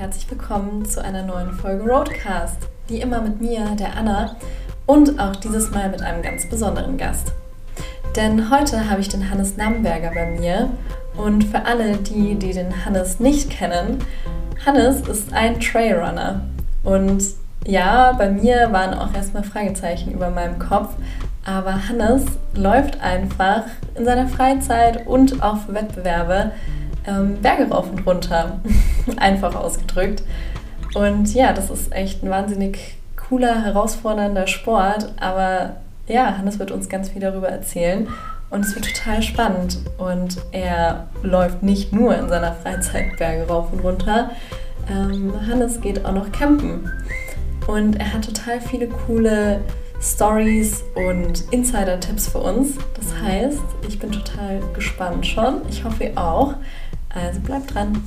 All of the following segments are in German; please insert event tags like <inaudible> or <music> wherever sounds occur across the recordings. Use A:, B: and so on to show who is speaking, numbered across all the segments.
A: herzlich willkommen zu einer neuen Folge Roadcast. Wie immer mit mir, der Anna, und auch dieses Mal mit einem ganz besonderen Gast. Denn heute habe ich den Hannes Namberger bei mir und für alle die, die den Hannes nicht kennen, Hannes ist ein Trailrunner und ja, bei mir waren auch erstmal Fragezeichen über meinem Kopf, aber Hannes läuft einfach in seiner Freizeit und auch für Wettbewerbe ähm, Berge rauf und runter, <laughs> <laughs> einfach ausgedrückt. Und ja, das ist echt ein wahnsinnig cooler, herausfordernder Sport, aber ja, Hannes wird uns ganz viel darüber erzählen und es wird total spannend. Und er läuft nicht nur in seiner Freizeit Berge rauf und runter. Ähm, Hannes geht auch noch campen. Und er hat total viele coole Stories und Insider-Tipps für uns. Das heißt, ich bin total gespannt schon. Ich hoffe, ihr auch. Also bleibt dran.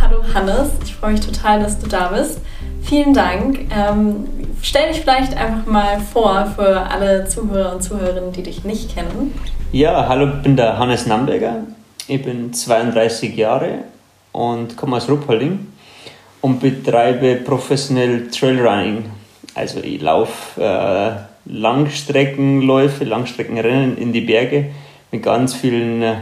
A: Hallo Hannes, ich freue mich total, dass du da bist. Vielen Dank. Ähm, stell dich vielleicht einfach mal vor für alle Zuhörer und Zuhörerinnen, die dich nicht kennen.
B: Ja, hallo, ich bin der Hannes Namberger. Ich bin 32 Jahre und komme aus Ruppolding und betreibe professionell Trailrunning. Also ich laufe äh, Langstreckenläufe, Langstreckenrennen in die Berge mit ganz vielen äh,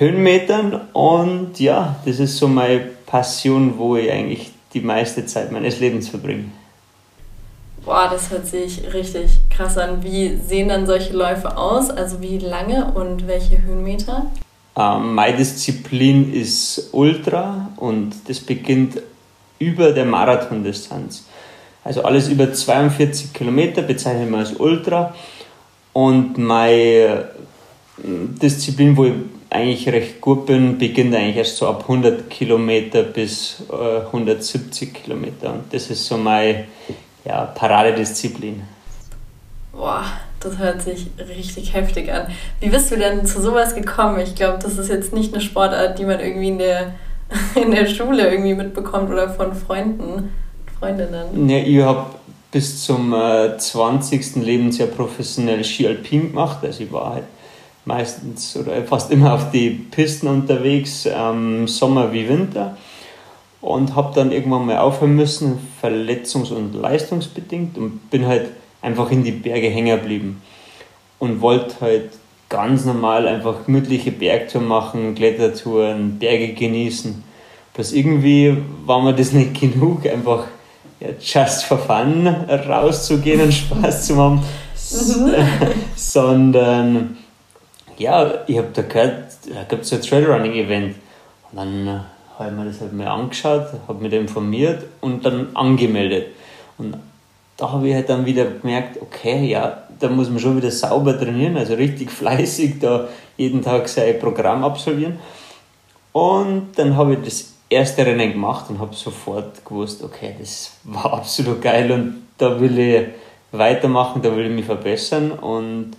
B: Höhenmetern und ja, das ist so meine Passion, wo ich eigentlich die meiste Zeit meines Lebens verbringe.
A: Boah, das hört sich richtig krass an. Wie sehen dann solche Läufe aus? Also wie lange und welche Höhenmeter?
B: Ähm, meine Disziplin ist Ultra und das beginnt über der Marathondistanz. Also alles über 42 Kilometer bezeichnen wir als Ultra. Und meine hm, Disziplin, wo ich eigentlich recht gut bin, beginnt eigentlich erst so ab 100 Kilometer bis äh, 170 Kilometer. Und das ist so meine ja, Paradedisziplin.
A: Boah, das hört sich richtig heftig an. Wie bist du denn zu sowas gekommen? Ich glaube, das ist jetzt nicht eine Sportart, die man irgendwie in der, <laughs> in der Schule irgendwie mitbekommt oder von Freunden, Freundinnen.
B: Ja, ich habe bis zum äh, 20. Lebensjahr professionell Ski Alpin gemacht. Also ich war halt meistens oder fast immer auf die Pisten unterwegs, ähm, Sommer wie Winter. Und habe dann irgendwann mal aufhören müssen, verletzungs- und leistungsbedingt und bin halt einfach in die Berge hängen geblieben und wollte halt ganz normal einfach gemütliche Bergtouren machen, Klettertouren, Berge genießen. Bloß irgendwie war mir das nicht genug, einfach ja, just for fun rauszugehen und Spaß zu haben, mhm. <laughs> sondern ja, ich habe da gehört, da gibt es ein Trailrunning-Event. Und dann äh, habe ich mir das halt mal angeschaut, habe mich informiert und dann angemeldet. Und da habe ich halt dann wieder gemerkt, okay, ja, da muss man schon wieder sauber trainieren, also richtig <laughs> fleißig da jeden Tag sein Programm absolvieren. Und dann habe ich das erste Rennen gemacht und habe sofort gewusst, okay, das war <laughs> absolut geil und da will ich weitermachen, da will ich mich verbessern. Und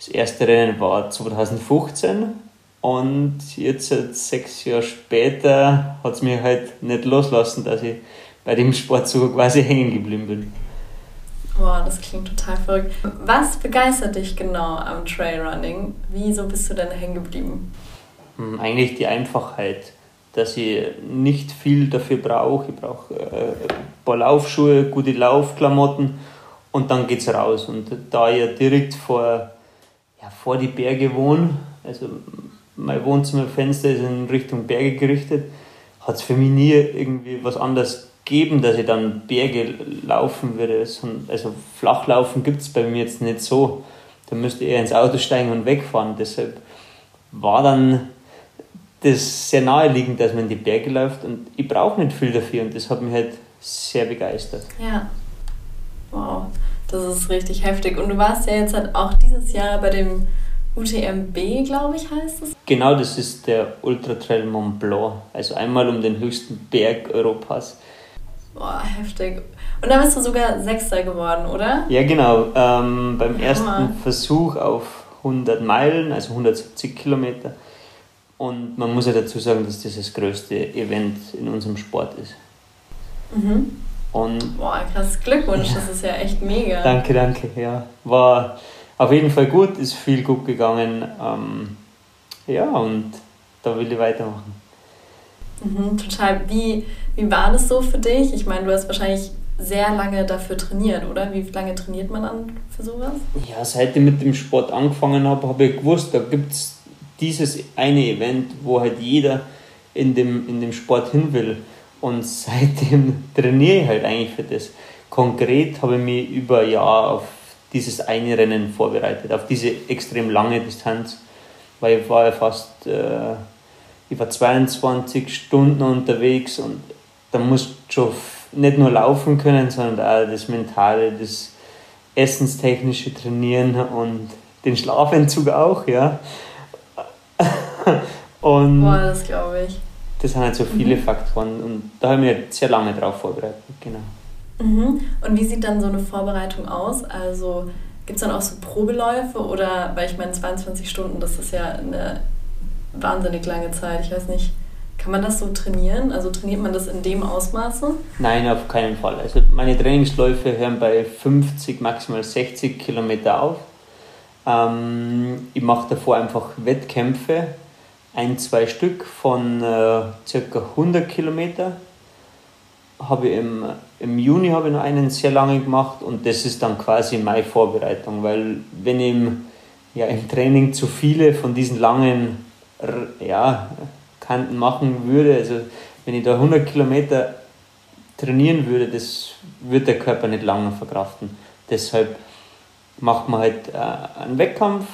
B: das erste Rennen war 2015 und jetzt sechs Jahre später hat es mich halt nicht loslassen, dass ich bei dem Sport so quasi hängen geblieben bin.
A: Boah, das klingt total verrückt. Was begeistert dich genau am Trailrunning? Wieso bist du denn hängen geblieben?
B: Hm, eigentlich die Einfachheit, dass ich nicht viel dafür brauche. Ich brauche äh, ein paar Laufschuhe, gute Laufklamotten und dann geht's raus. Und da ich ja direkt vor, ja, vor die Berge wohne, also mein Wohnzimmerfenster ist in Richtung Berge gerichtet, hat es für mich nie irgendwie was anderes geben, dass ich dann Berge laufen würde. Also Flachlaufen gibt es bei mir jetzt nicht so. Da müsste ich eher ins Auto steigen und wegfahren. Deshalb war dann das sehr naheliegend, dass man in die Berge läuft und ich brauche nicht viel dafür und das hat mich halt sehr begeistert.
A: Ja, wow, das ist richtig heftig. Und du warst ja jetzt halt auch dieses Jahr bei dem UTMB, glaube ich, heißt es?
B: Genau, das ist der Ultra Trail Mont Blanc, also einmal um den höchsten Berg Europas.
A: Boah, heftig. Und da bist du sogar Sechster geworden, oder?
B: Ja, genau. Ähm, beim ja, ersten Hammer. Versuch auf 100 Meilen, also 170 Kilometer. Und man muss ja dazu sagen, dass das das größte Event in unserem Sport ist.
A: Mhm. Und Boah, krass Glückwunsch, ja. das ist ja echt mega.
B: Danke, danke. Ja, war auf jeden Fall gut, ist viel gut gegangen. Ähm, ja, und da will ich weitermachen.
A: Mhm, total. Wie, wie war das so für dich? Ich meine, du hast wahrscheinlich sehr lange dafür trainiert, oder? Wie lange trainiert man dann für sowas?
B: Ja, seit ich mit dem Sport angefangen habe, habe ich gewusst, da gibt es dieses eine Event, wo halt jeder in dem, in dem Sport hin will. Und seitdem <laughs> trainiere ich halt eigentlich für das. Konkret habe ich mich über ein Jahr auf dieses eine Rennen vorbereitet, auf diese extrem lange Distanz, weil ich war ja fast äh, ich war 22 Stunden unterwegs und da musst du schon nicht nur laufen können, sondern auch das Mentale, das Essenstechnische trainieren und den Schlafentzug auch, ja. <laughs>
A: Und Boah, das glaube ich.
B: Das sind halt so viele mhm. Faktoren und da habe ich mich sehr lange drauf vorbereitet, genau.
A: Mhm. Und wie sieht dann so eine Vorbereitung aus? Also gibt es dann auch so Probeläufe oder, weil ich meine 22 Stunden, das ist ja eine wahnsinnig lange Zeit. Ich weiß nicht, kann man das so trainieren? Also trainiert man das in dem Ausmaße?
B: Nein, auf keinen Fall. Also meine Trainingsläufe hören bei 50, maximal 60 Kilometer auf. Ähm, ich mache davor einfach Wettkämpfe, ein, zwei Stück von äh, circa 100 Kilometer. Habe im, Im Juni habe ich noch einen sehr lange gemacht und das ist dann quasi meine Vorbereitung, weil wenn ich im, ja, im Training zu viele von diesen langen ja, Kanten machen würde, also wenn ich da 100 Kilometer trainieren würde, das würde der Körper nicht lange verkraften. Deshalb macht man halt äh, einen Wettkampf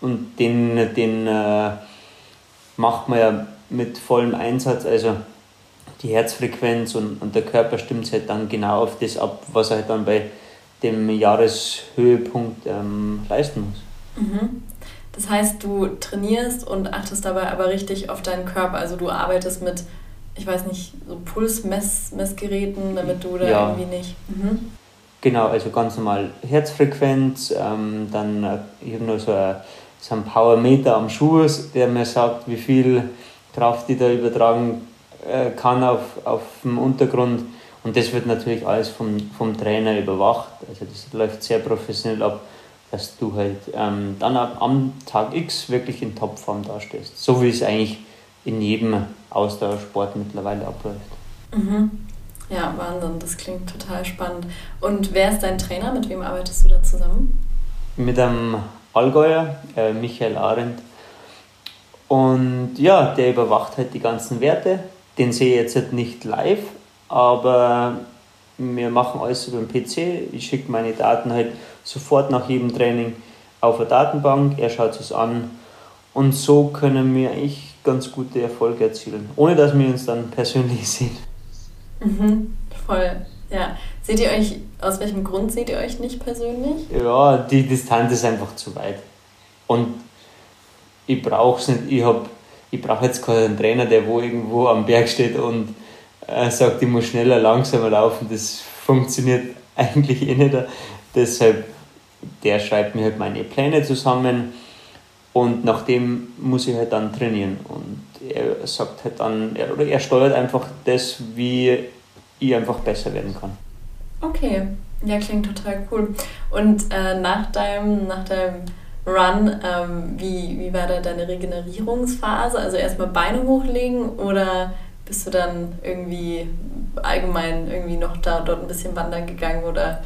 B: und den, den äh, macht man ja mit vollem Einsatz, also die Herzfrequenz und, und der Körper stimmt halt dann genau auf das ab, was er halt dann bei dem Jahreshöhepunkt ähm, leisten muss.
A: Mhm. Das heißt, du trainierst und achtest dabei aber richtig auf deinen Körper. Also du arbeitest mit, ich weiß nicht, so Pulsmessgeräten, damit du da ja. irgendwie nicht. Mhm.
B: Genau, also ganz normal Herzfrequenz, ähm, dann äh, ich habe noch so, ein, so einen Powermeter am Schuh, der mir sagt, wie viel Kraft ich da übertragen äh, kann auf, auf dem Untergrund. Und das wird natürlich alles vom, vom Trainer überwacht. Also das läuft sehr professionell ab dass du halt ähm, dann am Tag X wirklich in Topform dastehst. So wie es eigentlich in jedem Ausdauersport mittlerweile abläuft.
A: Mhm. Ja, Wahnsinn, das klingt total spannend. Und wer ist dein Trainer? Mit wem arbeitest du da zusammen?
B: Mit einem Allgäuer, äh, Michael Arendt. Und ja, der überwacht halt die ganzen Werte. Den sehe ich jetzt halt nicht live, aber wir machen alles über den PC. Ich schicke meine Daten halt sofort nach jedem Training auf eine Datenbank. Er schaut es an und so können wir eigentlich ganz gute Erfolge erzielen, ohne dass wir uns dann persönlich <laughs> sehen.
A: Mhm, voll. Ja. Seht ihr euch, aus welchem Grund seht ihr euch nicht persönlich?
B: Ja, die Distanz ist einfach zu weit. Und ich brauche es nicht. Ich, ich brauche jetzt keinen Trainer, der wo irgendwo am Berg steht und äh, sagt, ich muss schneller, langsamer laufen. Das funktioniert <laughs> eigentlich eh nicht. Deshalb, der schreibt mir halt meine Pläne zusammen und nach dem muss ich halt dann trainieren. Und er sagt halt dann, er, oder er steuert einfach das, wie ich einfach besser werden kann.
A: Okay, ja, klingt total cool. Und äh, nach, deinem, nach deinem Run, ähm, wie, wie war da deine Regenerierungsphase? Also erstmal Beine hochlegen oder bist du dann irgendwie allgemein irgendwie noch da dort ein bisschen wandern gegangen oder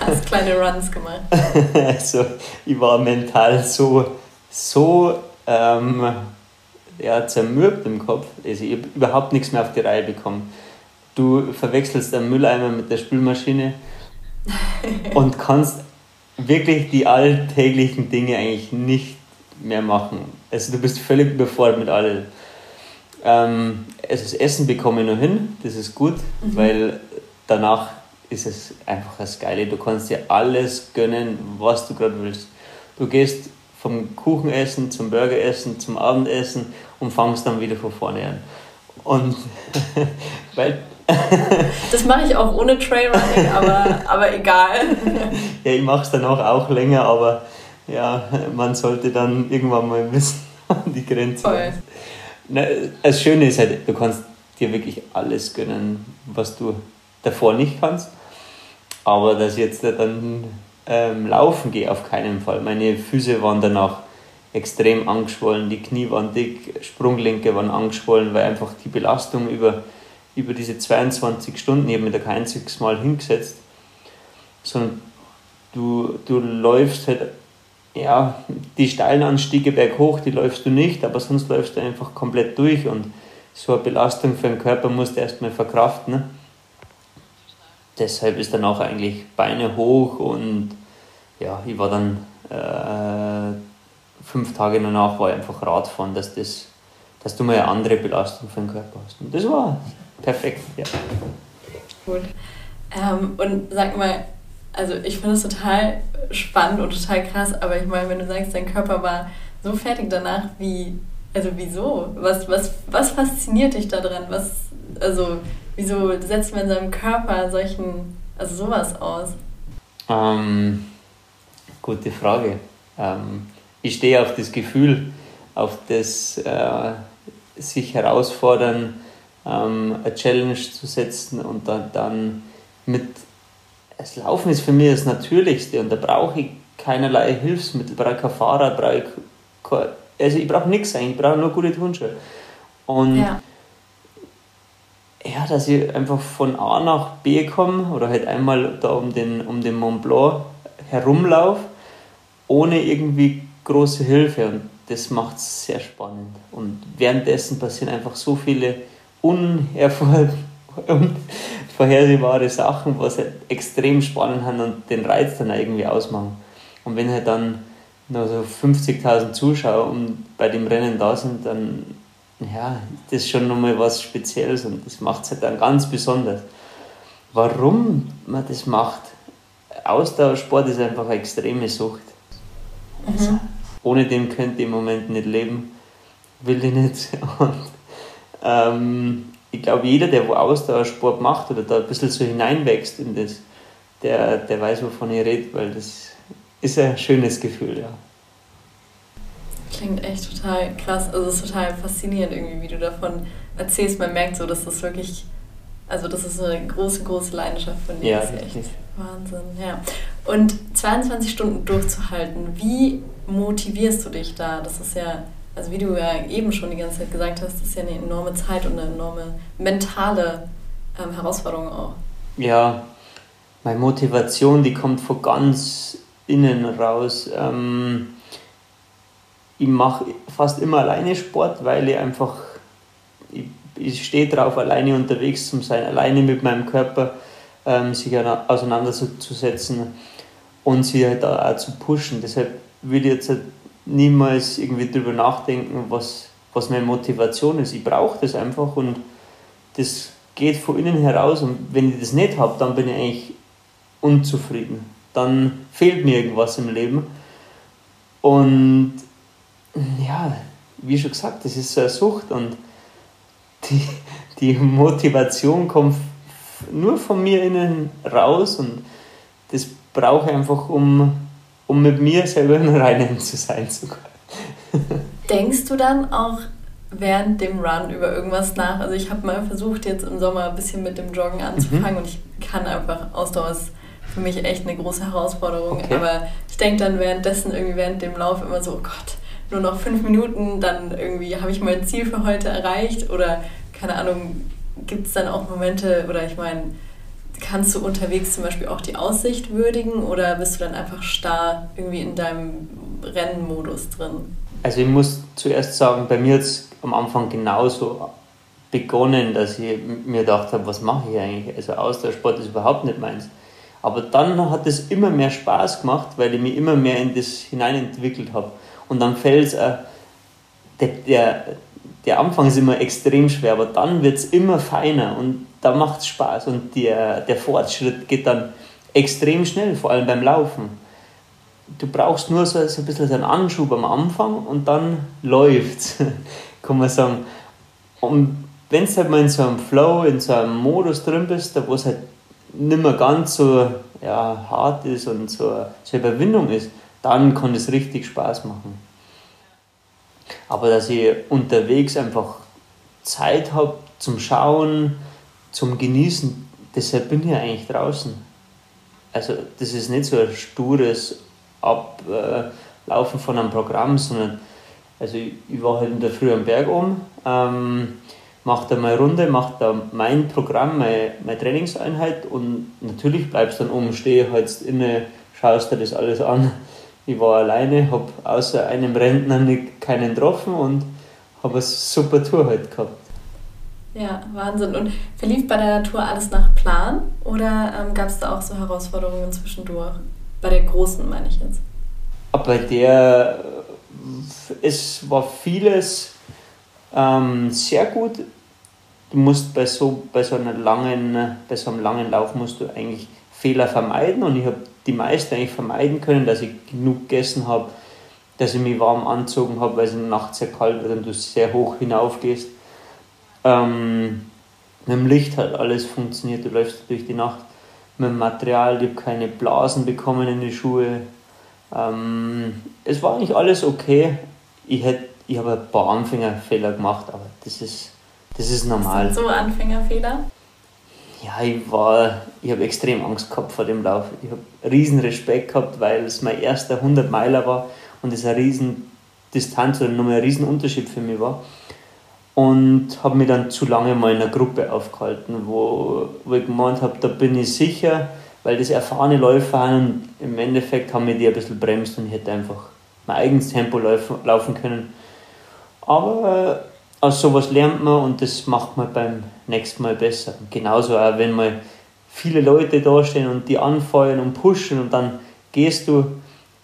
A: hast kleine Runs gemacht? <laughs>
B: Also ich war mental so, so ähm, ja, zermürbt im Kopf. Also ich habe überhaupt nichts mehr auf die Reihe bekommen. Du verwechselst einen Mülleimer mit der Spülmaschine und kannst wirklich die alltäglichen Dinge eigentlich nicht mehr machen. Also du bist völlig überfordert mit allem ähm, also das Essen bekomme ich noch hin, das ist gut, mhm. weil danach ist es einfach das Geile. Du kannst dir alles gönnen, was du gerade willst. Du gehst vom Kuchenessen zum Burgeressen zum Abendessen und fangst dann wieder von vorne an. Und <laughs> weil. <laughs>
A: das mache ich auch ohne Trailrunning, aber, aber egal. <laughs>
B: ja, ich mache es dann auch, auch länger, aber ja, man sollte dann irgendwann mal wissen, <laughs> die Grenze. Voll. Na, das Schöne ist halt, du kannst dir wirklich alles gönnen, was du davor nicht kannst. Aber dass ich jetzt dann ähm, laufen gehe, auf keinen Fall. Meine Füße waren danach extrem angeschwollen, die Knie waren dick, Sprunggelenke waren angeschwollen, weil einfach die Belastung über, über diese 22 Stunden, ich habe mir da kein einziges Mal hingesetzt, sondern du, du läufst halt, ja, die steilen Anstiege berghoch, die läufst du nicht, aber sonst läufst du einfach komplett durch und so eine Belastung für den Körper musst du erstmal verkraften. Ne? Deshalb ist dann auch eigentlich Beine hoch und ja, ich war dann äh, fünf Tage danach war ich einfach Radfahren, dass, das, dass du mal eine andere Belastung für den Körper hast. Und das war perfekt, ja.
A: Cool. Ähm, und sag mal, also ich finde es total spannend und total krass, aber ich meine, wenn du sagst, dein Körper war so fertig danach, wie, also wieso? Was, was, was fasziniert dich daran? Was, also wieso setzt man seinem Körper solchen, also sowas aus?
B: Ähm, gute Frage. Ähm, ich stehe auf das Gefühl, auf das äh, sich herausfordern, ähm, eine Challenge zu setzen und dann, dann mit das Laufen ist für mich das Natürlichste und da brauche ich keinerlei Hilfsmittel, brauche kein Fahrrad, brauche ich kein, also ich brauche nichts eigentlich, ich brauche nur gute Turnschuhe. Und ja. ja. dass ich einfach von A nach B komme oder halt einmal da um den, um den Mont Blanc herumlaufe, ohne irgendwie große Hilfe und das macht es sehr spannend. Und währenddessen passieren einfach so viele unvorhersehbare <laughs> Sachen, was halt extrem spannend sind und den Reiz dann irgendwie ausmachen. Und wenn halt dann noch so 50.000 Zuschauer bei dem Rennen da sind, dann ja, das ist schon nochmal was Spezielles und das macht es halt dann ganz besonders. Warum man das macht? Ausdauersport ist einfach eine extreme Sucht. Also, ohne dem könnte ich im Moment nicht leben, will ich nicht. <laughs> Und ähm, ich glaube, jeder, der wo Ausdauersport macht oder da ein bisschen so hineinwächst in das, der, der weiß, wovon ich rede, weil das ist ein schönes Gefühl, ja.
A: Klingt echt total krass. Also es ist total faszinierend irgendwie, wie du davon erzählst. Man merkt so, dass das wirklich, also das ist eine große, große Leidenschaft von dir. Ja, das ist echt Wahnsinn, ja. Und 22 Stunden durchzuhalten, wie motivierst du dich da? Das ist ja, also wie du ja eben schon die ganze Zeit gesagt hast, das ist ja eine enorme Zeit und eine enorme mentale ähm, Herausforderung auch.
B: Ja, meine Motivation, die kommt von ganz innen raus. Ähm, ich mache fast immer alleine Sport, weil ich einfach, ich, ich stehe drauf, alleine unterwegs zu sein, alleine mit meinem Körper ähm, sich auseinanderzusetzen und sie halt auch zu pushen. Deshalb würde ich jetzt niemals irgendwie drüber nachdenken, was, was meine Motivation ist. Ich brauche das einfach und das geht von innen heraus und wenn ich das nicht habe, dann bin ich eigentlich unzufrieden. Dann fehlt mir irgendwas im Leben. Und ja, wie schon gesagt, das ist so eine Sucht und die, die Motivation kommt nur von mir innen raus und das brauche ich einfach, um, um mit mir selber im Reinen zu sein sogar.
A: Denkst du dann auch während dem Run über irgendwas nach? Also ich habe mal versucht, jetzt im Sommer ein bisschen mit dem Joggen anzufangen mhm. und ich kann einfach, Ausdauer ist für mich echt eine große Herausforderung, okay. aber ich denke dann währenddessen irgendwie während dem Lauf immer so, oh Gott, nur noch fünf Minuten, dann irgendwie habe ich mein Ziel für heute erreicht oder keine Ahnung, gibt es dann auch Momente, oder ich meine, kannst du unterwegs zum Beispiel auch die Aussicht würdigen oder bist du dann einfach starr irgendwie in deinem Rennmodus drin?
B: Also ich muss zuerst sagen, bei mir hat es am Anfang genauso begonnen, dass ich mir gedacht habe, was mache ich eigentlich? Also Ausdauersport ist überhaupt nicht meins. Aber dann hat es immer mehr Spaß gemacht, weil ich mich immer mehr in das hineinentwickelt habe. Und dann fällt es, äh, der, der, der Anfang ist immer extrem schwer, aber dann wird es immer feiner und da macht es Spaß und der, der Fortschritt geht dann extrem schnell, vor allem beim Laufen. Du brauchst nur so, so ein bisschen einen Anschub am Anfang und dann läuft <laughs> kann man sagen. Und wenn du halt mal in so einem Flow, in so einem Modus drin bist, wo es halt nicht mehr ganz so ja, hart ist und so, so Überwindung ist, dann kann es richtig Spaß machen. Aber dass ich unterwegs einfach Zeit habe zum Schauen, zum Genießen, deshalb bin ich eigentlich draußen. Also das ist nicht so ein stures Ab, äh, Laufen von einem Programm, sondern also ich, ich war halt in der Früh am Berg oben, ähm, mache da meine Runde, mache da mein Programm, meine, meine Trainingseinheit und natürlich bleibst dann oben stehen, halt inne, schaust dir das alles an. Ich war alleine, habe außer einem Rentner keinen getroffen und habe eine super Tour halt gehabt.
A: Ja, Wahnsinn. Und verlief bei deiner Tour alles nach Plan oder ähm, gab es da auch so Herausforderungen zwischendurch? Bei der großen meine ich jetzt.
B: Bei der, es war vieles ähm, sehr gut. Du musst bei so, bei so einer langen, bei so einem langen Lauf musst du eigentlich Fehler vermeiden und ich habe die meisten eigentlich vermeiden können, dass ich genug gegessen habe, dass ich mich warm anzogen habe, weil es nachts sehr kalt wird und du sehr hoch hinauf gehst. Ähm, mit dem Licht hat alles funktioniert, du läufst durch die Nacht mit dem Material, ich habe keine Blasen bekommen in die Schuhe. Ähm, es war eigentlich alles okay. Ich, ich habe ein paar Anfängerfehler gemacht, aber das ist, das ist normal.
A: Was sind so Anfängerfehler?
B: Ja, ich war, ich habe extrem Angst gehabt vor dem Lauf. Ich habe riesen Respekt gehabt, weil es mein erster 100 Meiler war und es eine riesen Distanz oder nochmal ein riesen Unterschied für mich war. Und habe mich dann zu lange mal in einer Gruppe aufgehalten, wo, wo ich gemeint habe, da bin ich sicher, weil das erfahrene Läufer haben im Endeffekt haben wir die ein bisschen bremst und ich hätte einfach mein eigenes Tempo laufen, laufen können. Aber äh, aus sowas lernt man und das macht man beim nächsten Mal besser. Genauso auch, wenn mal viele Leute da stehen und die anfeuern und pushen und dann gehst du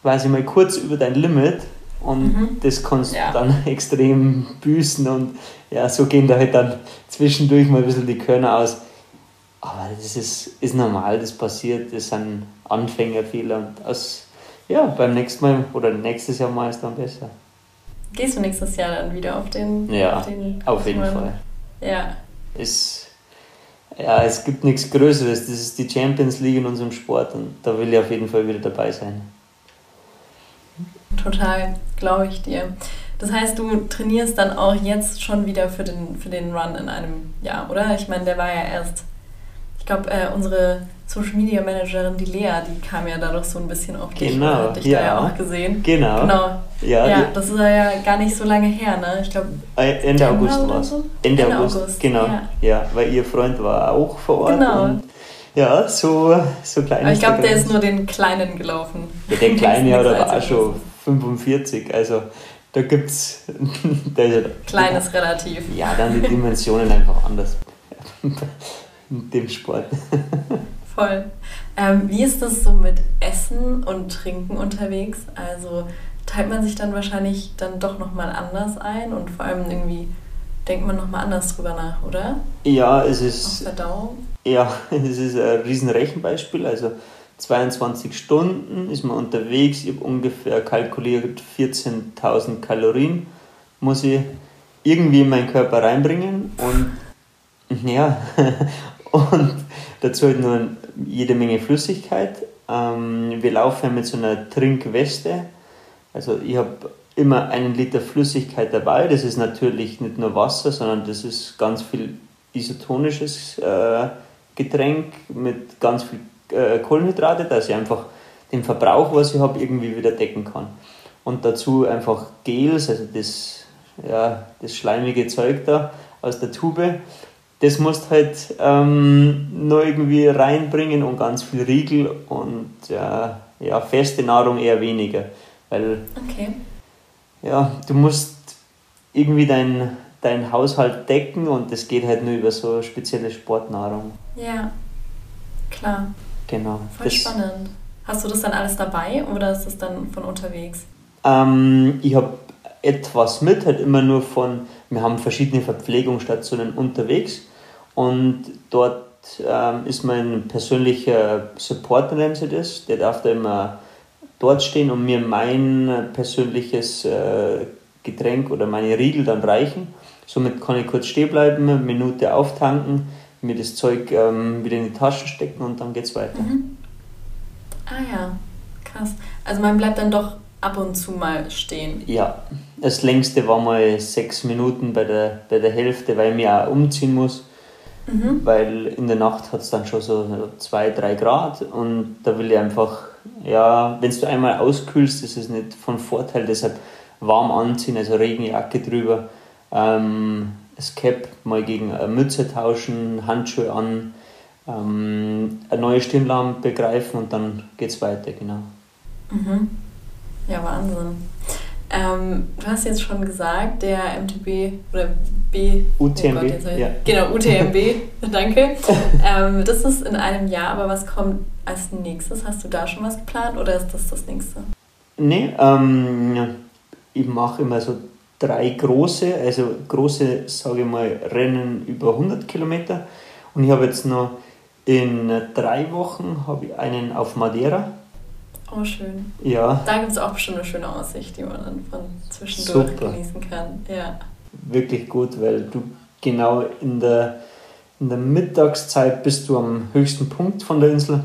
B: quasi mal kurz über dein Limit und mhm. das kannst ja. du dann <laughs> extrem büßen und ja, so gehen da halt dann zwischendurch mal ein bisschen die Körner aus. Aber das ist, ist normal, das passiert, das sind Anfängerfehler und aus, ja, beim nächsten Mal oder nächstes Jahr mal ist dann besser.
A: Gehst du nächstes Jahr dann wieder auf den?
B: Ja,
A: auf, den
B: auf jeden Fall.
A: Ja.
B: Es, ja, es gibt nichts Größeres. Das ist die Champions League in unserem Sport und da will ich auf jeden Fall wieder dabei sein.
A: Total, glaube ich dir. Das heißt, du trainierst dann auch jetzt schon wieder für den, für den Run in einem Jahr, oder? Ich meine, der war ja erst, ich glaube, äh, unsere Social Media Managerin, die Lea, die kam ja dadurch so ein bisschen auf dich.
B: Genau,
A: hat dich ja. da ja auch gesehen.
B: Genau.
A: Genau. Ja, ja das ist ja gar nicht so lange her, ne? Ich glaube.
B: Äh, Ende August war es. So? Ende, Ende August, August, genau. Ja. ja. weil ihr Freund war auch vor Ort. Genau. ja, so, so klein.
A: Aber ich glaube, der ist nur den Kleinen gelaufen.
B: Ja, der <laughs> Kleine ja, der war auch schon 45. Also da gibt es. <laughs>
A: Kleines ja, relativ.
B: Ja, dann die Dimensionen einfach anders. in dem Sport.
A: Voll. Ähm, wie ist das so mit Essen und Trinken unterwegs? Also teilt man sich dann wahrscheinlich dann doch nochmal anders ein und vor allem irgendwie denkt man nochmal anders drüber nach, oder?
B: Ja, es ist.
A: Auf Verdauung?
B: Ja, <laughs> es ist ein riesen Rechenbeispiel. Also 22 Stunden ist man unterwegs. Ich habe ungefähr kalkuliert 14.000 Kalorien muss ich irgendwie in meinen Körper reinbringen und <laughs> ja und dazu halt nur jede Menge Flüssigkeit. Ähm, wir laufen mit so einer Trinkweste. Also ich habe immer einen Liter Flüssigkeit dabei. Das ist natürlich nicht nur Wasser, sondern das ist ganz viel isotonisches äh, Getränk mit ganz viel äh, Kohlenhydrate, dass ich einfach den Verbrauch, was ich habe, irgendwie wieder decken kann. Und dazu einfach Gels, also das, ja, das schleimige Zeug da aus der Tube. Das musst halt ähm, nur irgendwie reinbringen und ganz viel Riegel und ja, ja, feste Nahrung eher weniger. Weil
A: okay.
B: ja, du musst irgendwie deinen dein Haushalt decken und das geht halt nur über so spezielle Sportnahrung.
A: Ja, klar.
B: Genau.
A: Voll das, spannend. Hast du das dann alles dabei oder ist das dann von unterwegs?
B: Ähm, ich habe etwas mit, halt immer nur von, wir haben verschiedene Verpflegungsstationen unterwegs und dort ähm, ist mein persönlicher Supporter, nennt sie das, der darf da immer dort stehen und mir mein persönliches äh, Getränk oder meine Riegel dann reichen. Somit kann ich kurz stehen bleiben, eine Minute auftanken, mir das Zeug ähm, wieder in die Tasche stecken und dann geht's weiter.
A: Mhm. Ah ja, krass. Also man bleibt dann doch ab und zu mal stehen.
B: Ja, das längste war mal sechs Minuten bei der, bei der Hälfte, weil ich mich auch umziehen muss. mhm. weil in der Nacht hat es dann schon so 2, 3 Grad und da will ich einfach, ja, wenn du einmal auskühlst, ist es nicht von Vorteil, deshalb warm anziehen, also Regenjacke drüber, ähm, das Cap mal gegen eine Mütze tauschen, Handschuhe an, ähm, eine neue Stirnlampe greifen und dann geht es weiter, genau.
A: Mhm. Ja, Wahnsinn. Ähm, du hast jetzt schon gesagt, der MTB oder B. UTMB. Oh Gott, ja. Genau, UTMB, <laughs> danke. ähm, das ist in einem Jahr, aber was kommt als nächstes? Hast du da schon was geplant oder ist das das nächste?
B: Nee, ähm, ich mache immer so drei große, also große, sage ich mal, Rennen über 100 Kilometer. Und ich habe jetzt noch in drei Wochen habe ich einen auf Madeira.
A: Oh, schön.
B: Ja.
A: Da gibt es auch bestimmt eine schöne Aussicht, die man dann von zwischendurch Super. genießen kann. Ja.
B: Wirklich gut, weil du genau in der, in der Mittagszeit bist du am höchsten Punkt von der Insel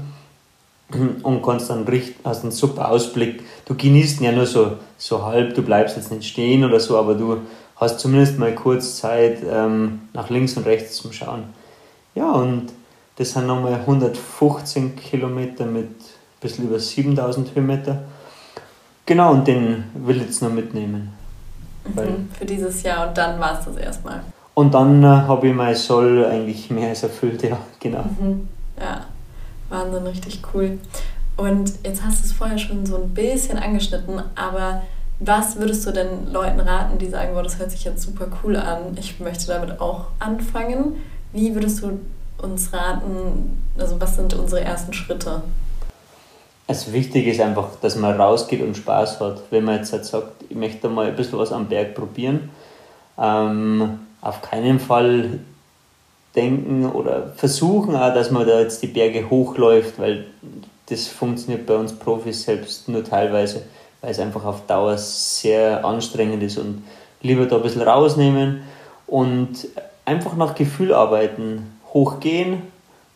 B: <clears throat> und kannst dann richtig, hast einen super Ausblick. Du genießt ihn ja nur so, so halb, du bleibst jetzt nicht stehen oder so, aber du hast zumindest mal kurz Zeit, ähm, nach links und rechts zum Schauen. Ja, und das sind nochmal 115 Kilometer mit ein bisschen über 7000 Höhenmeter. Genau, und den will ich jetzt noch mitnehmen.
A: Mhm, für dieses Jahr und dann war es das erstmal.
B: Und dann äh, habe ich mein Soll eigentlich mehr als erfüllt, ja, genau.
A: Mhm, ja. Wahnsinn, richtig cool. Und jetzt hast du es vorher schon so ein bisschen angeschnitten, aber was würdest du denn Leuten raten, die sagen, wow, das hört sich jetzt super cool an, ich möchte damit auch anfangen? Wie würdest du uns raten, also was sind unsere ersten Schritte?
B: Also wichtig ist einfach, dass man rausgeht und Spaß hat. Wenn man jetzt halt sagt, ich möchte mal ein bisschen was am Berg probieren, ähm, auf keinen Fall denken oder versuchen auch, dass man da jetzt die Berge hochläuft, weil das funktioniert bei uns Profis selbst nur teilweise, weil es einfach auf Dauer sehr anstrengend ist und lieber da ein bisschen rausnehmen und einfach nach Gefühl arbeiten, hochgehen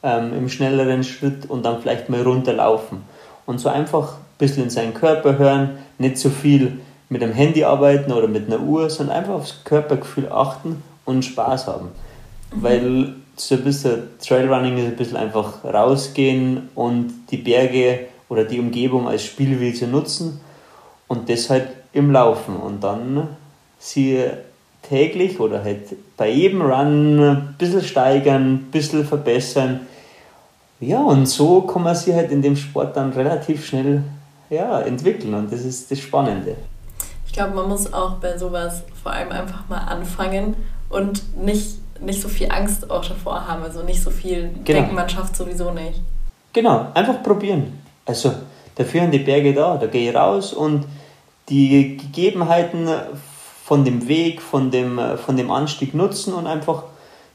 B: ähm, im schnelleren Schritt und dann vielleicht mal runterlaufen und so einfach ein bisschen in seinen Körper hören, nicht so viel mit dem Handy arbeiten oder mit einer Uhr, sondern einfach aufs Körpergefühl achten und Spaß haben. Weil so ein bisschen Trailrunning ist ein bisschen einfach rausgehen und die Berge oder die Umgebung als Spielwiese nutzen und das halt im Laufen und dann sie täglich oder halt bei jedem Run ein bisschen steigern, ein bisschen verbessern. Ja, und so kann man sich halt in dem Sport dann relativ schnell ja, entwickeln und das ist das Spannende.
A: Ich glaube, man muss auch bei sowas vor allem einfach mal anfangen und nicht nicht so viel Angst auch davor haben, also nicht so viel genau. denken, man schafft sowieso nicht.
B: Genau, einfach probieren. Also dafür sind die Berge da, da gehe ich raus und die Gegebenheiten von dem Weg, von dem, von dem Anstieg nutzen und einfach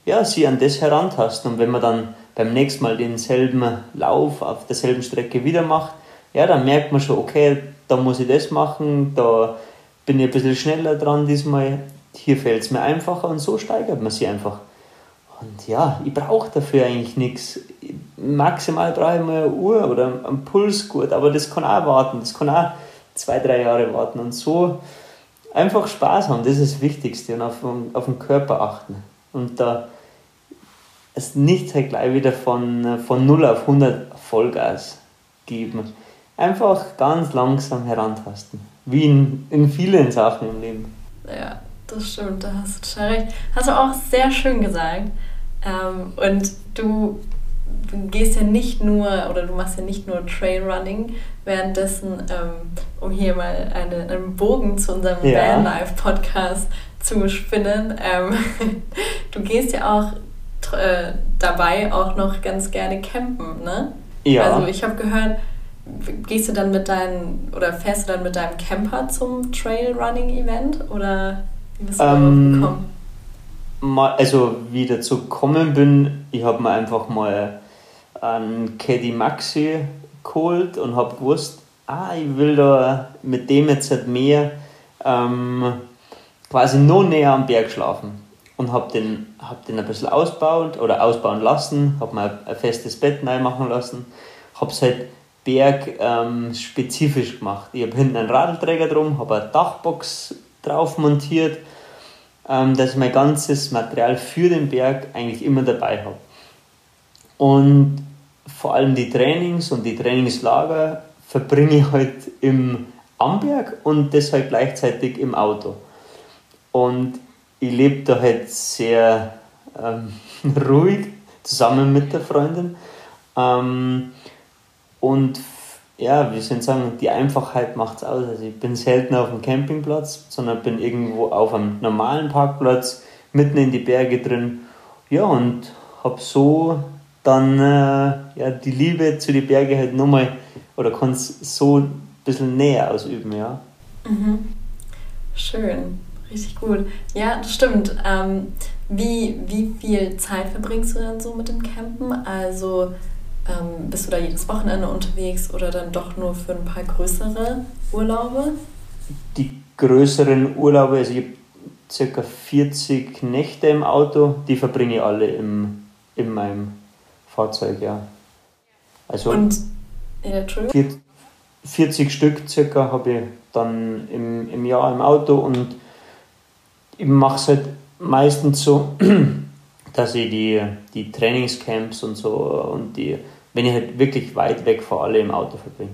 B: ja, sie an das herantasten. Und wenn man dann beim nächsten Mal denselben Lauf auf derselben Strecke wieder macht, ja, dann merkt man schon, okay, da muss ich das machen, da bin ich ein bisschen schneller dran diesmal, hier fällt es mir einfacher und so steigert man sich einfach. Und ja, ich brauche dafür eigentlich nichts. Maximal brauche ich mal eine Uhr oder einen Pulsgurt, aber das kann auch warten, das kann auch zwei, drei Jahre warten. Und so einfach Spaß haben, das ist das Wichtigste und auf, auf den Körper achten. Und da es nicht halt gleich wieder von, von 0 auf 100 Vollgas geben. Einfach ganz langsam herantasten. Wie in, in vielen Sachen im Leben.
A: Ja, das stimmt, da hast du total recht. Hast du auch sehr schön gesagt. Ähm, und du, du gehst ja nicht nur, oder du machst ja nicht nur Trailrunning, währenddessen, ähm, um hier mal eine, einen Bogen zu unserem ja. Vanlife-Podcast zu spinnen, ähm, <laughs> du gehst ja auch äh, dabei auch noch ganz gerne campen, ne? Ja. Also ich habe gehört, gehst du dann mit deinen, oder fährst du dann mit deinem Camper zum Trailrunning-Event, oder wie bist du ähm, darauf
B: gekommen? Also wie ich dazu gekommen bin, ich habe mir einfach mal einen Caddy Maxi geholt und habe gewusst, ah, ich will da mit dem jetzt halt mehr ähm, quasi noch näher am Berg schlafen. Und habe den, hab den ein bisschen ausbaut oder ausbauen lassen, habe mal ein festes Bett neu machen lassen, habe es halt bergspezifisch ähm, gemacht. Ich habe hinten einen Radlträger drum, habe eine Dachbox drauf montiert ähm, dass ich mein ganzes Material für den Berg eigentlich immer dabei habe. Und vor allem die Trainings und die Trainingslager verbringe ich halt im Amberg und deshalb gleichzeitig im Auto. Und ich lebe da halt sehr ähm, <laughs> ruhig zusammen mit der Freundin. Ähm, und ja, wie soll ich sagen, die Einfachheit macht es aus. Also ich bin selten auf dem Campingplatz, sondern bin irgendwo auf einem normalen Parkplatz, mitten in die Berge drin. Ja, und habe so dann äh, ja, die Liebe zu den Bergen halt nochmal, oder kann es so ein bisschen näher ausüben, ja.
A: Mhm. Schön, richtig gut. Ja, das stimmt. Ähm, wie, wie viel Zeit verbringst du dann so mit dem Campen? Also ähm, bist du da jedes Wochenende unterwegs oder dann doch nur für ein paar größere Urlaube?
B: Die größeren Urlaube, also ich habe circa 40 Nächte im Auto, die verbringe ich alle im, in meinem Fahrzeug, ja. Also
A: Und, ja,
B: 40 Stück circa habe ich dann im, im Jahr im Auto und ich mache es halt meistens so, <clears throat> dass ich die, die Trainingscamps und so und die, wenn ich halt wirklich weit weg fahre, alle im Auto verbringe.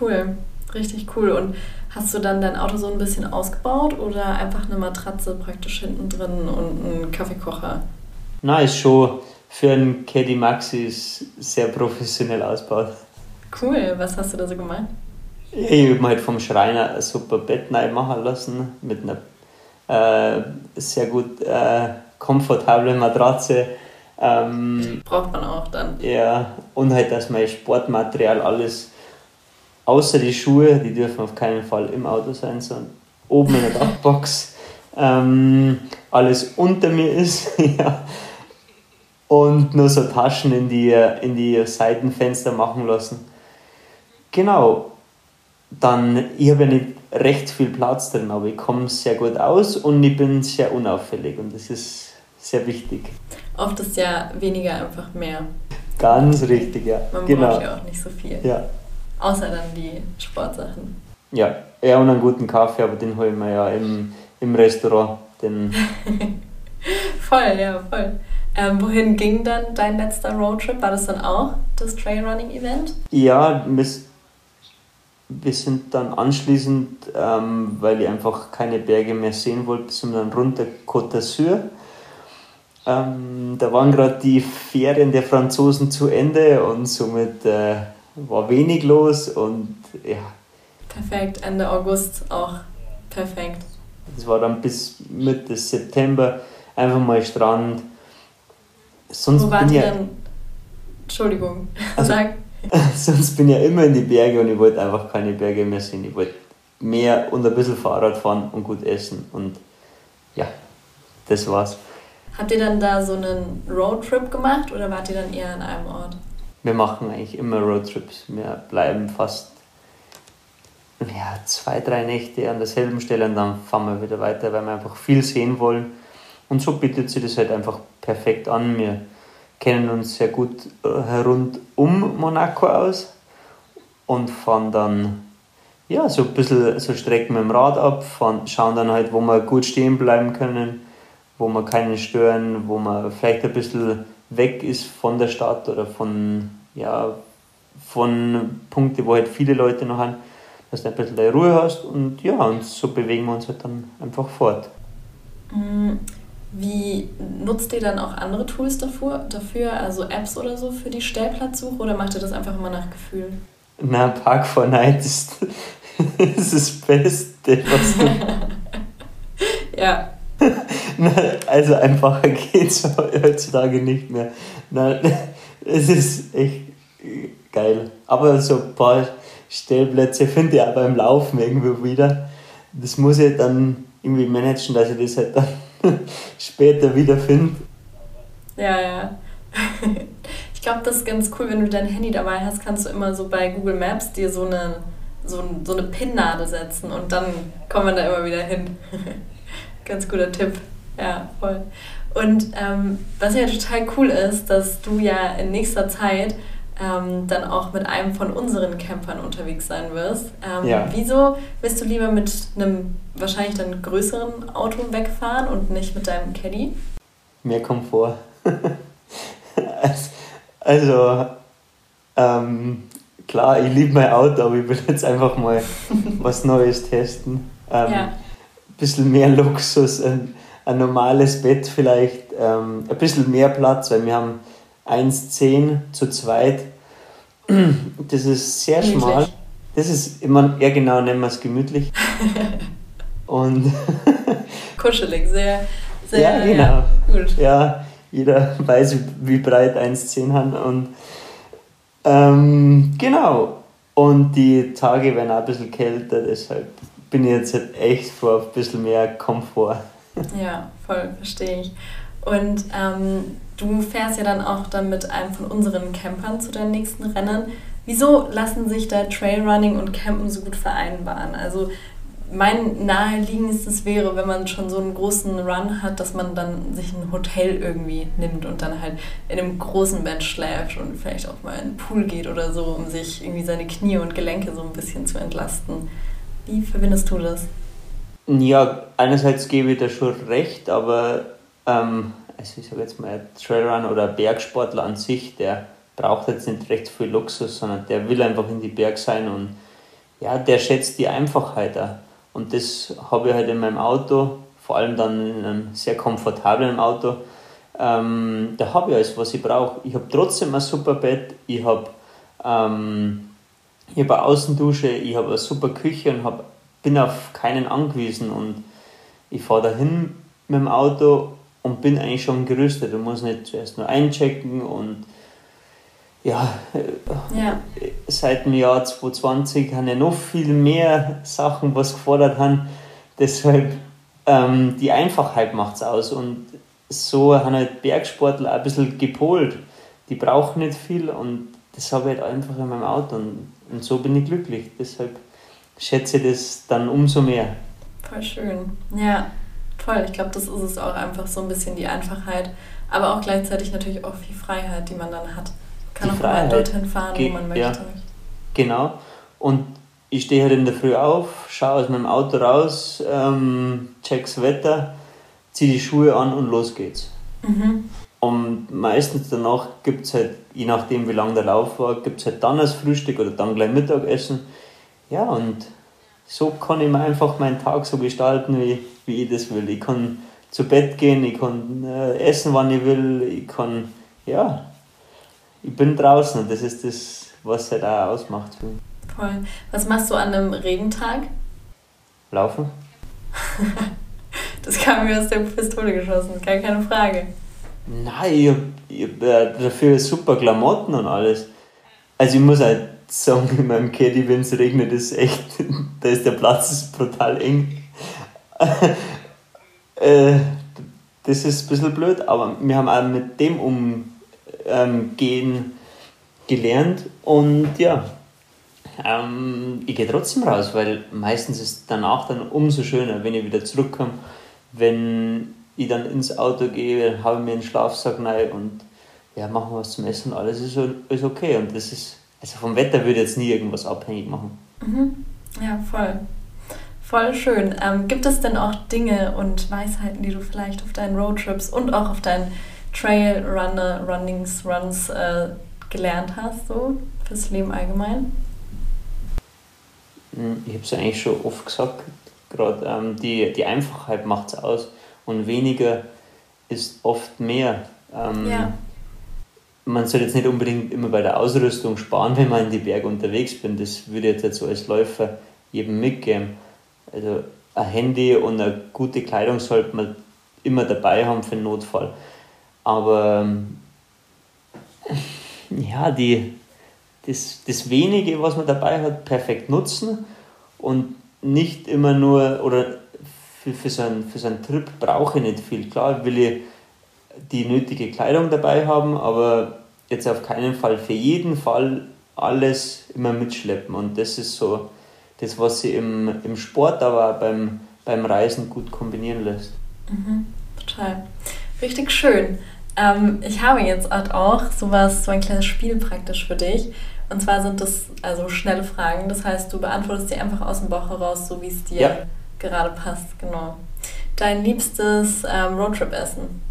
A: Cool, richtig cool. Und hast du dann dein Auto so ein bisschen ausgebaut oder einfach eine Matratze praktisch hinten drin und einen Kaffeekocher?
B: Nein, ist schon für einen Caddy Maxi ist sehr professionell ausgebaut.
A: Cool, was hast du da so gemacht?
B: Ich habe mir halt vom Schreiner ein super Bett neu machen lassen mit einer äh, sehr gut äh, komfortablen Matratze. Ähm,
A: Braucht man auch dann.
B: Ja, und halt, dass mein Sportmaterial alles, außer die Schuhe, die dürfen auf keinen Fall im Auto sein, sondern oben in der <laughs> Dachbox, ähm, alles unter mir ist. <laughs> ja. Und nur so Taschen in die, in die Seitenfenster machen lassen. Genau. Dann, ich habe ja nicht recht viel Platz drin, aber ich komme sehr gut aus und ich bin sehr unauffällig und das ist sehr wichtig.
A: Oft ist ja weniger einfach mehr.
B: Ganz richtig, ja.
A: Man genau. braucht ja auch nicht so viel.
B: Ja.
A: Außer dann die Sportsachen.
B: Ja, ja und einen guten Kaffee, aber den holen wir ja im, im Restaurant. Den <laughs>
A: voll, ja, voll. Ähm, wohin ging dann dein letzter Roadtrip? War das dann auch das Trailrunning-Event?
B: Ja, wir sind dann anschließend, ähm, weil ich einfach keine Berge mehr sehen wollte, sind dann runter Côte d'Azur. Ähm, da waren gerade die Ferien der Franzosen zu Ende und somit äh, war wenig los und ja.
A: Perfekt, Ende August auch perfekt.
B: Das war dann bis Mitte September einfach mal Strand
A: sonst Wo wart ihr ja, denn? Entschuldigung, also, <laughs> sag. <laughs>
B: sonst bin ich ja immer in die Berge und ich wollte einfach keine Berge mehr sehen. Ich wollte mehr und ein bisschen Fahrrad fahren und gut essen. Und ja, das war's.
A: Habt ihr dann da so einen Roadtrip gemacht oder wart ihr dann eher an einem Ort?
B: Wir machen eigentlich immer Roadtrips. Wir bleiben fast ja, zwei, drei Nächte an derselben Stelle und dann fahren wir wieder weiter, weil wir einfach viel sehen wollen. Und so bietet sich das halt einfach perfekt an. Wir kennen uns sehr gut äh, rund um Monaco aus und fahren dann ja, so ein bisschen so Strecken mit dem Rad ab, fahren, schauen dann halt, wo wir gut stehen bleiben können, wo wir keinen stören, wo man vielleicht ein bisschen weg ist von der Stadt oder von, ja, von Punkten, wo halt viele Leute noch haben, dass du ein bisschen Ruhe hast und ja, und so bewegen wir uns halt dann einfach fort.
A: Mhm. Wie nutzt ihr dann auch andere Tools dafür, dafür, also Apps oder so für die Stellplatzsuche oder macht ihr das einfach immer nach Gefühl?
B: Na, Park 4 Night ist, <laughs> ist das Beste, was du. <laughs>
A: ja.
B: Na, also einfacher geht es heutzutage nicht mehr. Na, <laughs> es ist echt geil. Aber so ein paar Stellplätze finde ich auch beim Laufen irgendwo wieder. Das muss ich dann irgendwie managen, dass ich das halt dann <laughs> später wiederfinde.
A: Ja, ja. <laughs> Ich glaube, das ist ganz cool, wenn du dein Handy dabei hast, kannst du immer so bei Google Maps dir so eine, so, so eine Pinnadel setzen und dann kommt man da immer wieder hin. <laughs> ganz guter Tipp. Ja, voll. Und ähm, was ja total cool ist, dass du ja in nächster Zeit ähm, dann auch mit einem von unseren Campern unterwegs sein wirst. Ähm, ja. Wieso willst du lieber mit einem wahrscheinlich dann größeren Auto wegfahren und nicht mit deinem Caddy?
B: Mehr Komfort. <laughs> also, ähm, klar, ich liebe mein Auto, aber ich will jetzt einfach mal <laughs> was Neues testen. Ähm, ja. Ein bisschen mehr Luxus, ein, ein normales Bett vielleicht, ähm, ein bisschen mehr Platz, weil wir haben 1,10 zu zweit. <clears throat> Das ist sehr gemütlich. schmal. Das ist immer, eher genau nennen wir es gemütlich. <laughs> Und <laughs>
A: kuschelig, sehr, sehr
B: ja, genau. Ja, gut. ja, jeder <laughs> weiß, wie breit 1,10 hat. Und ähm, genau. Und die Tage werden auch ein bisschen kälter, deshalb bin ich jetzt halt echt vor ein bisschen mehr Komfort.
A: Ja, voll, verstehe ich. Und ähm, du fährst ja dann auch dann mit einem von unseren Campern zu deinen nächsten Rennen. Wieso lassen sich da Trailrunning und Campen so gut vereinbaren? Also mein naheliegendstes wäre, wenn man schon so einen großen Run hat, dass man dann sich ein Hotel irgendwie nimmt und dann halt in einem großen Bett schläft und vielleicht auch mal in den Pool geht oder so, um sich irgendwie seine Knie und Gelenke so ein bisschen zu entlasten. Wie verbindest du das?
B: Ja, einerseits gebe ich da schon recht, aber ähm, also ich sage jetzt mal, Trailrunner oder Bergsportler an sich, der braucht jetzt nicht recht viel Luxus, sondern der will einfach in die Berg sein und ja, der schätzt die Einfachheit auch. Und das habe ich halt in meinem Auto, vor allem dann in einem sehr komfortablen Auto. Ähm, da habe ich alles, was ich brauche. Ich habe trotzdem ein super Bett, ich habe ähm, hab eine Außendusche, ich habe eine super Küche und hab, bin auf keinen angewiesen. Und ich fahre dahin mit dem Auto und bin eigentlich schon gerüstet. Du musst nicht zuerst nur einchecken und ja, ja. seit dem Jahr 2020 haben ja noch viel mehr Sachen, was gefordert haben. Deshalb ähm, die Einfachheit macht es aus. Und so haben halt Bergsportler ein bisschen gepolt. Die brauchen nicht viel und das habe ich halt einfach in meinem Auto. Und, und so bin ich glücklich. Deshalb schätze ich das dann umso mehr.
A: Voll schön. Ja, Voll, ich glaube, das ist es auch einfach so ein bisschen die Einfachheit, aber auch gleichzeitig natürlich auch viel Freiheit, die man dann hat. Kann die auch Freiheit. mal dorthin fahren, Ge wo man möchte. Ja.
B: Genau. Und ich stehe halt in der Früh auf, schaue aus meinem Auto raus, ähm, check's Wetter, ziehe die Schuhe an und los geht's. Mhm. Und meistens danach gibt es halt, je nachdem wie lang der Lauf war, gibt es halt dann das Frühstück oder dann gleich Mittagessen. Ja, und so kann ich mir einfach meinen Tag so gestalten, wie, wie ich das will. Ich kann zu Bett gehen, ich kann äh, essen, wann ich will, ich kann, ja, ich bin draußen und das ist das, was halt auch ausmacht für mich.
A: Voll. Was machst du an einem Regentag?
B: Laufen. <laughs>
A: das kam mir aus der Pistole geschossen, gar keine Frage.
B: Nein, ich hab, äh, dafür super Klamotten und alles. Also ich muss halt sagen, in meinem Caddy, wenn es regnet, ist echt, <laughs> da ist der Platz brutal eng. <laughs> äh, das ist ein bisschen blöd, aber wir haben auch mit dem Umgehen ähm, gelernt und ja, ähm, ich gehe trotzdem raus, weil meistens ist danach dann umso schöner, wenn ich wieder zurückkomme, wenn ich dann ins Auto gehe, habe ich mir einen Schlafsack rein und ja, machen wir was zum Essen, alles ist, ist okay und das ist also vom Wetter würde jetzt nie irgendwas abhängig machen.
A: Mhm. Ja, voll. Voll schön. Ähm, gibt es denn auch Dinge und Weisheiten, die du vielleicht auf deinen Roadtrips und auch auf deinen Trailrunner, Runnings, Runs äh, gelernt hast, so fürs Leben allgemein?
B: Hm, ich habe es eigentlich schon oft gesagt, gerade ähm, die, die Einfachheit macht es aus und weniger ist oft mehr. Ähm, ja man soll jetzt nicht unbedingt immer bei der Ausrüstung sparen, wenn man in die Berge unterwegs bin. Das würde jetzt so als Läufer jedem mitgeben. Also ein Handy und eine gute Kleidung sollte man immer dabei haben für den Notfall. Aber ähm, ja, die, das, das wenige, was man dabei hat, perfekt nutzen und nicht immer nur, oder für, für, so, einen, für so einen Trip brauche ich nicht viel. Klar will ich die nötige Kleidung dabei haben, aber jetzt auf keinen Fall für jeden Fall alles immer mitschleppen. Und das ist so das, was sie im, im Sport, aber auch beim, beim Reisen gut kombinieren lässt.
A: Mhm, total. Richtig schön. Ähm, ich habe jetzt auch sowas, so ein kleines Spiel praktisch für dich. Und zwar sind das also schnelle Fragen. Das heißt, du beantwortest die einfach aus dem Bauch heraus, so wie es dir ja. gerade passt. Genau. Dein liebstes ähm, Roadtrip-Essen?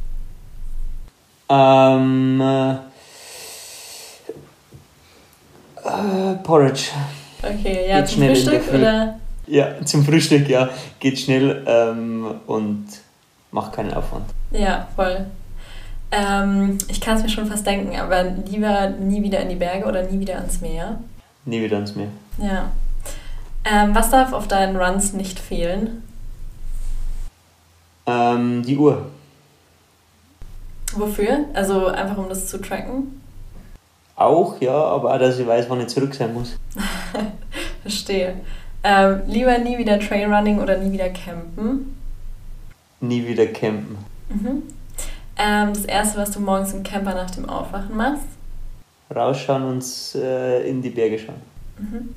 B: Ähm, äh, äh, Porridge.
A: Okay, ja, Geht zum Frühstück oder?
B: Ja, zum Frühstück, ja. Geht schnell ähm, und macht keinen Aufwand.
A: Ja, voll. Ähm, ich kann es mir schon fast denken, aber lieber nie wieder in die Berge oder nie wieder ans Meer?
B: Nie wieder ans Meer.
A: Ja. Ähm, was darf auf deinen Runs nicht fehlen?
B: Ähm, die Uhr.
A: Wofür? Also einfach um das zu tracken?
B: Auch, ja, aber auch, dass ich weiß, wann ich zurück sein muss. <laughs>
A: Verstehe. Ähm, lieber nie wieder Trailrunning oder nie wieder campen?
B: Nie wieder campen.
A: Mhm. Ähm, das erste, was du morgens im Camper nach dem Aufwachen machst?
B: Rausschauen und äh, in die Berge schauen.
A: Mhm.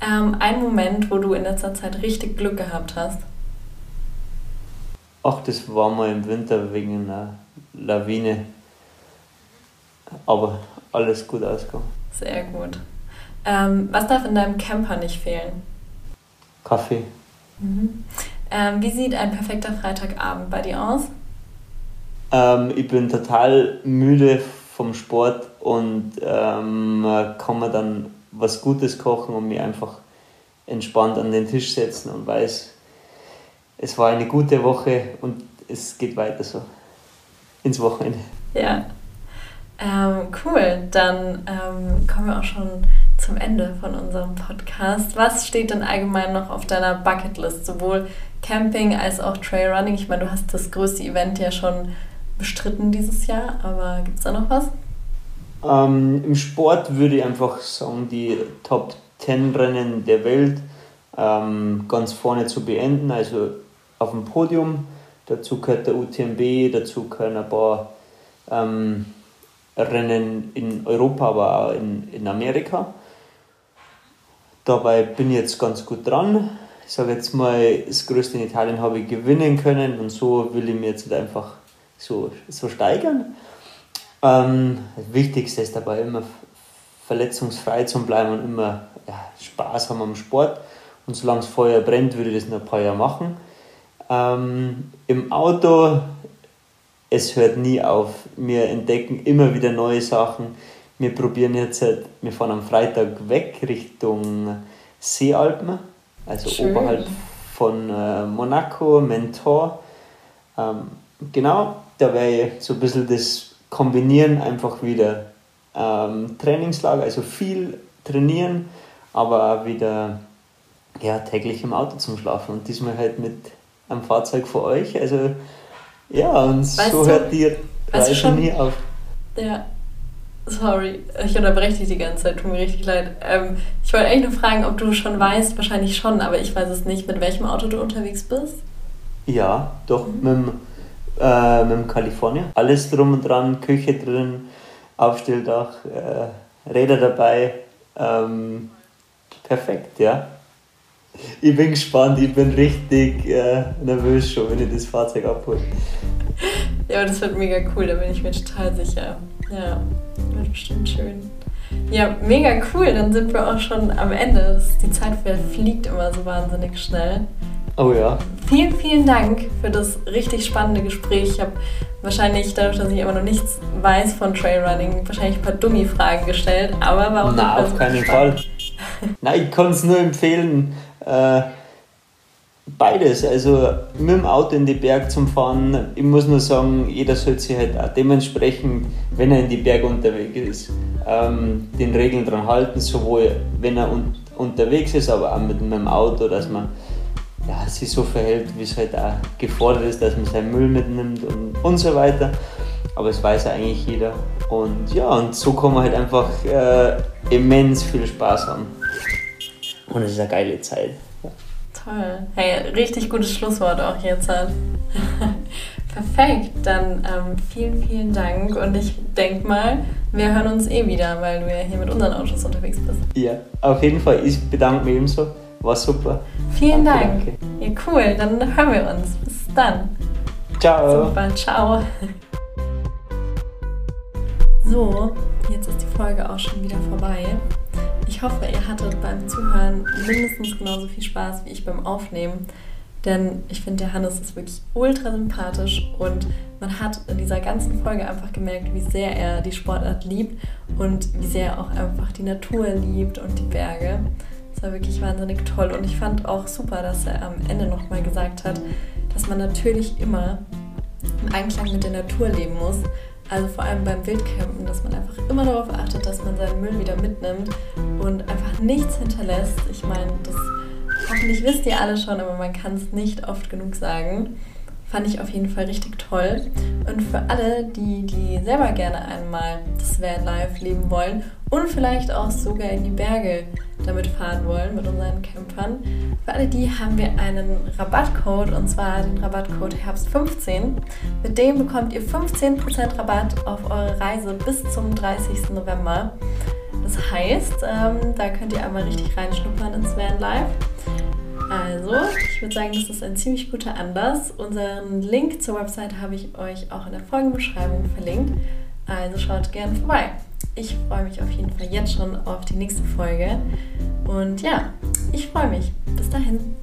A: Ähm, ein Moment, wo du in letzter Zeit richtig Glück gehabt hast?
B: Ach, das war mal im Winter wegen einer Lawine. Aber alles gut ausgegangen.
A: Sehr gut. Ähm, was darf in deinem Camper nicht fehlen?
B: Kaffee.
A: Mhm. Ähm, wie sieht ein perfekter Freitagabend bei dir aus?
B: Ähm, ich bin total müde vom Sport und ähm, kann mir dann was Gutes kochen und mich einfach entspannt an den Tisch setzen und weiß, es war eine gute Woche und es geht weiter so ins Wochenende.
A: Ja, ähm, cool. Dann ähm, kommen wir auch schon zum Ende von unserem Podcast. Was steht denn allgemein noch auf deiner Bucketlist? Sowohl Camping als auch Trailrunning. Ich meine, du hast das größte Event ja schon bestritten dieses Jahr, aber gibt es da noch was?
B: Ähm, Im Sport würde ich einfach sagen, die Top 10 Rennen der Welt ähm, ganz vorne zu beenden, also auf dem Podium. Dazu gehört der UTMB, dazu gehören ein paar ähm, Rennen in Europa, aber auch in, in Amerika. Dabei bin ich jetzt ganz gut dran. Ich sage jetzt mal, das Größte in Italien habe ich gewinnen können und so will ich mir jetzt einfach so, so steigern. Ähm, das Wichtigste ist dabei immer verletzungsfrei zu bleiben und immer ja, Spaß haben am Sport. Und solange das Feuer brennt, würde ich das noch ein paar Jahre machen. Ähm, Im Auto es hört nie auf. Wir entdecken immer wieder neue Sachen. Wir probieren jetzt, halt, wir fahren am Freitag weg Richtung Seealpen, also Schön. oberhalb von äh, Monaco, Mentor. Ähm, genau, da ich so ein bisschen das kombinieren, einfach wieder ähm, Trainingslager, also viel trainieren, aber auch wieder ja, täglich im Auto zum Schlafen und diesmal halt mit einem Fahrzeug für euch. Also ja, und weißt so du, hört die Reise schon, nie auf.
A: Ja, sorry, ich unterbreche dich die ganze Zeit, tut mir richtig leid. Ähm, ich wollte eigentlich nur fragen, ob du schon weißt, wahrscheinlich schon, aber ich weiß es nicht, mit welchem Auto du unterwegs bist.
B: Ja, doch, mhm. mit, dem, äh, mit dem California. Alles drum und dran, Küche drin, Aufstelldach, äh, Räder dabei. Ähm, perfekt, ja. Ich bin gespannt, ich bin richtig äh, nervös schon, wenn ich das Fahrzeug abhole.
A: Ja, aber das wird mega cool, da bin ich mir total sicher. Ja, wird bestimmt schön. Ja, mega cool, dann sind wir auch schon am Ende. Die Zeit fliegt immer so wahnsinnig schnell.
B: Oh ja.
A: Vielen, vielen Dank für das richtig spannende Gespräch. Ich habe wahrscheinlich, dadurch, dass ich immer noch nichts weiß von Trailrunning, wahrscheinlich ein paar Dummy-Fragen gestellt, aber war auch
B: Na, auf keinen Fall. Nein, ich kann es nur empfehlen, äh, beides. Also mit dem Auto in die Berge zum Fahren, ich muss nur sagen, jeder sollte sich halt auch dementsprechend, wenn er in die Berge unterwegs ist, ähm, den Regeln dran halten, sowohl wenn er un unterwegs ist, aber auch mit, mit dem Auto, dass man ja, sich so verhält, wie es halt auch gefordert ist, dass man seinen Müll mitnimmt und, und so weiter. Aber es weiß ja eigentlich jeder. Und ja, und so kann man halt einfach äh, immens viel Spaß haben. Und es ist eine geile Zeit.
A: Toll. Hey, richtig gutes Schlusswort auch jetzt. <laughs> Perfekt, dann ähm, vielen, vielen Dank und ich denke mal, wir hören uns eh wieder, weil du ja hier mit unseren Autos unterwegs bist.
B: Ja, auf jeden Fall. Ich bedanke mich ebenso. War super.
A: Vielen danke, Dank. Danke. Ja, cool. Dann hören wir uns. Bis dann.
B: Ciao.
A: Super. Ciao. <laughs> So, jetzt ist die Folge auch schon wieder vorbei. Ich hoffe, ihr hattet beim Zuhören mindestens genauso viel Spaß wie ich beim Aufnehmen. Denn ich finde, der Hannes ist wirklich ultra sympathisch und man hat in dieser ganzen Folge einfach gemerkt, wie sehr er die Sportart liebt und wie sehr er auch einfach die Natur liebt und die Berge. Das war wirklich wahnsinnig toll und ich fand auch super, dass er am Ende nochmal gesagt hat, dass man natürlich immer im Einklang mit der Natur leben muss. Also vor allem beim Wildcampen, dass man einfach immer darauf achtet, dass man seinen Müll wieder mitnimmt und einfach nichts hinterlässt. Ich meine, das hoffentlich wisst ihr alle schon, aber man kann es nicht oft genug sagen. Fand ich auf jeden Fall richtig toll. Und für alle, die, die selber gerne einmal das Vanlife leben wollen und vielleicht auch sogar in die Berge damit fahren wollen mit unseren Campern, für alle die haben wir einen Rabattcode und zwar den Rabattcode Herbst15. Mit dem bekommt ihr 15% Rabatt auf eure Reise bis zum 30. November. Das heißt, ähm, da könnt ihr einmal richtig reinschnuppern ins Vanlife. Also, ich würde sagen, das ist ein ziemlich guter Anlass. Unseren Link zur Website habe ich euch auch in der Folgenbeschreibung verlinkt. Also schaut gerne vorbei. Ich freue mich auf jeden Fall jetzt schon auf die nächste Folge. Und ja, ich freue mich. Bis dahin.